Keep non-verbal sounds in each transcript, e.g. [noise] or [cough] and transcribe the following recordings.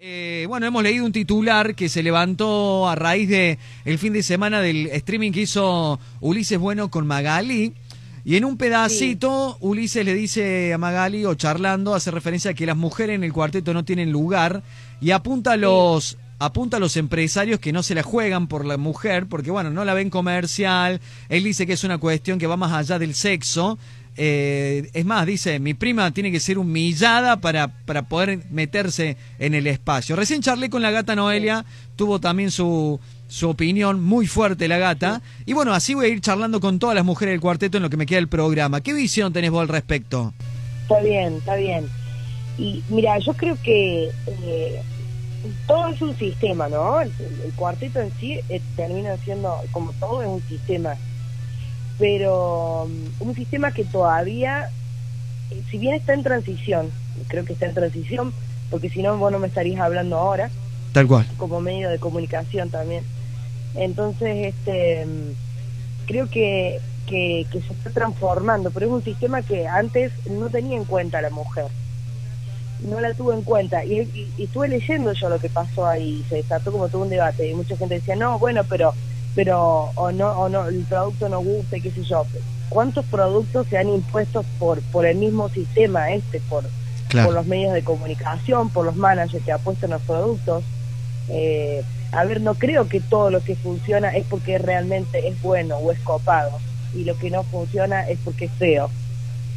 Eh, bueno, hemos leído un titular que se levantó a raíz de el fin de semana del streaming que hizo Ulises Bueno con Magali. Y en un pedacito, Ulises le dice a Magali, o charlando, hace referencia a que las mujeres en el cuarteto no tienen lugar y apunta a los, apunta a los empresarios que no se la juegan por la mujer, porque bueno, no la ven comercial. Él dice que es una cuestión que va más allá del sexo. Eh, es más, dice, mi prima tiene que ser humillada para, para poder meterse en el espacio. Recién charlé con la gata Noelia, tuvo también su, su opinión muy fuerte la gata. Y bueno, así voy a ir charlando con todas las mujeres del cuarteto en lo que me queda del programa. ¿Qué visión tenés vos al respecto? Está bien, está bien. Y mira, yo creo que eh, todo es un sistema, ¿no? El, cuarteto en sí eh, termina siendo, como todo, es un sistema. Pero um, un sistema que todavía, eh, si bien está en transición, creo que está en transición, porque si no, vos no me estarías hablando ahora, Tal cual. como medio de comunicación también. Entonces, este, creo que, que, que se está transformando, pero es un sistema que antes no tenía en cuenta a la mujer. No la tuvo en cuenta. Y, y- y estuve leyendo yo lo que pasó ahí, se desató como todo un debate. Y mucha gente decía, no, bueno, pero, pero, o no, o no, el producto no gusta, y qué sé yo. ¿Cuántos productos se han impuesto por, por el mismo sistema este, por, Claro. por los medios de comunicación, por los managers que apuestan los productos. Eh, a ver, no creo que todo lo que funciona es porque realmente es bueno o es copado y lo que no funciona es porque es feo.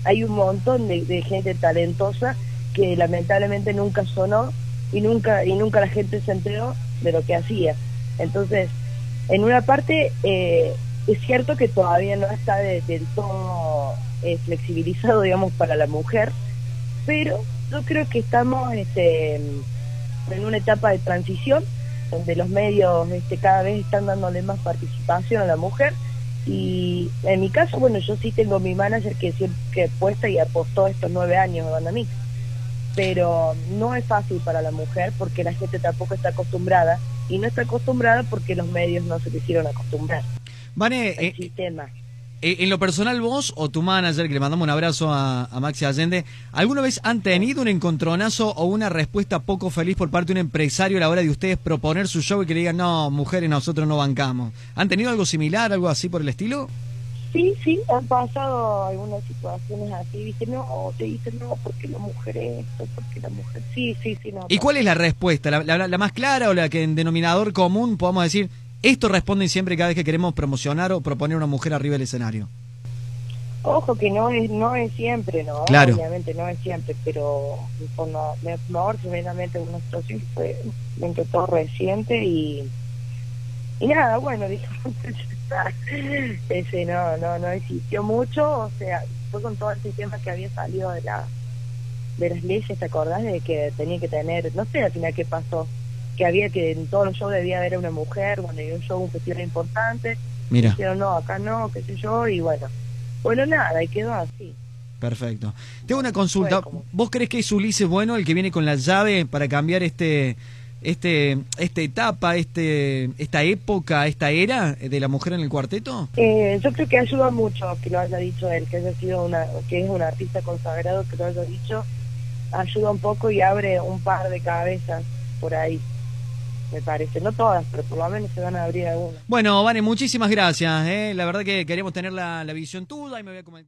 Hay un montón de, de gente talentosa que lamentablemente nunca sonó y nunca y nunca la gente se enteró de lo que hacía. Entonces, en una parte eh, es cierto que todavía no está de- del todo eh, flexibilizado, digamos, para la mujer, pero yo creo que estamos este, en una etapa de transición donde los medios este, cada vez están dándole más participación a la mujer. Y en mi caso, bueno, yo sí tengo mi manager que siempre puesta y apostó estos nueve años de banda mix, pero no es fácil para la mujer porque la gente tampoco está acostumbrada y no está acostumbrada porque los medios no se quisieron acostumbrar Vane, al eh, sistema. eh, en lo personal vos o tu manager, que le mandamos un abrazo a, a Maxi Allende, ¿alguna vez han tenido un encontronazo o una respuesta poco feliz por parte de un empresario a la hora de ustedes proponer su show y que le digan, no, mujeres, nosotros no bancamos? ¿Han tenido algo similar, algo así por el estilo? Sí, sí, han pasado algunas situaciones así, viste, no, te dicen no, porque la mujer esto, porque la mujer, sí, sí, sí, no. ¿Y cuál es la respuesta? ¿La, la- la más clara o la que en denominador común podamos decir, esto responden siempre cada vez que queremos promocionar o proponer una mujer arriba del escenario? Ojo que no es, no es siempre, ¿no? Claro. Obviamente no es siempre, pero por me, mejor una situación que fue dentro de todo reciente y, y nada, bueno, [laughs] dijo, [laughs] ese no, no, no existió mucho, o sea, fue con todo el sistema que había salido de la de las leyes, ¿te acordás? De que tenía que tener, no sé al final qué pasó, que había que en todos los shows debía haber una mujer, cuando había un show, un festival importante, Mira, dijeron no, acá no, qué sé yo, y bueno, bueno, nada, y quedó así. perfecto. Tengo una consulta. Como- ¿Vos crees que es Ulises bueno el que viene con la llave para cambiar este este esta etapa, este esta época, esta era de la mujer en el cuarteto? Eh, yo creo que ayuda mucho que lo haya dicho él, que haya sido una, que es un artista consagrado, que lo haya dicho, ayuda un poco y abre un par de cabezas por ahí, me parece, no todas, pero por lo menos se van a abrir algunas. Bueno, Vane, muchísimas gracias. ¿eh? La verdad que queríamos tener la, la visión tuya y me voy a comer.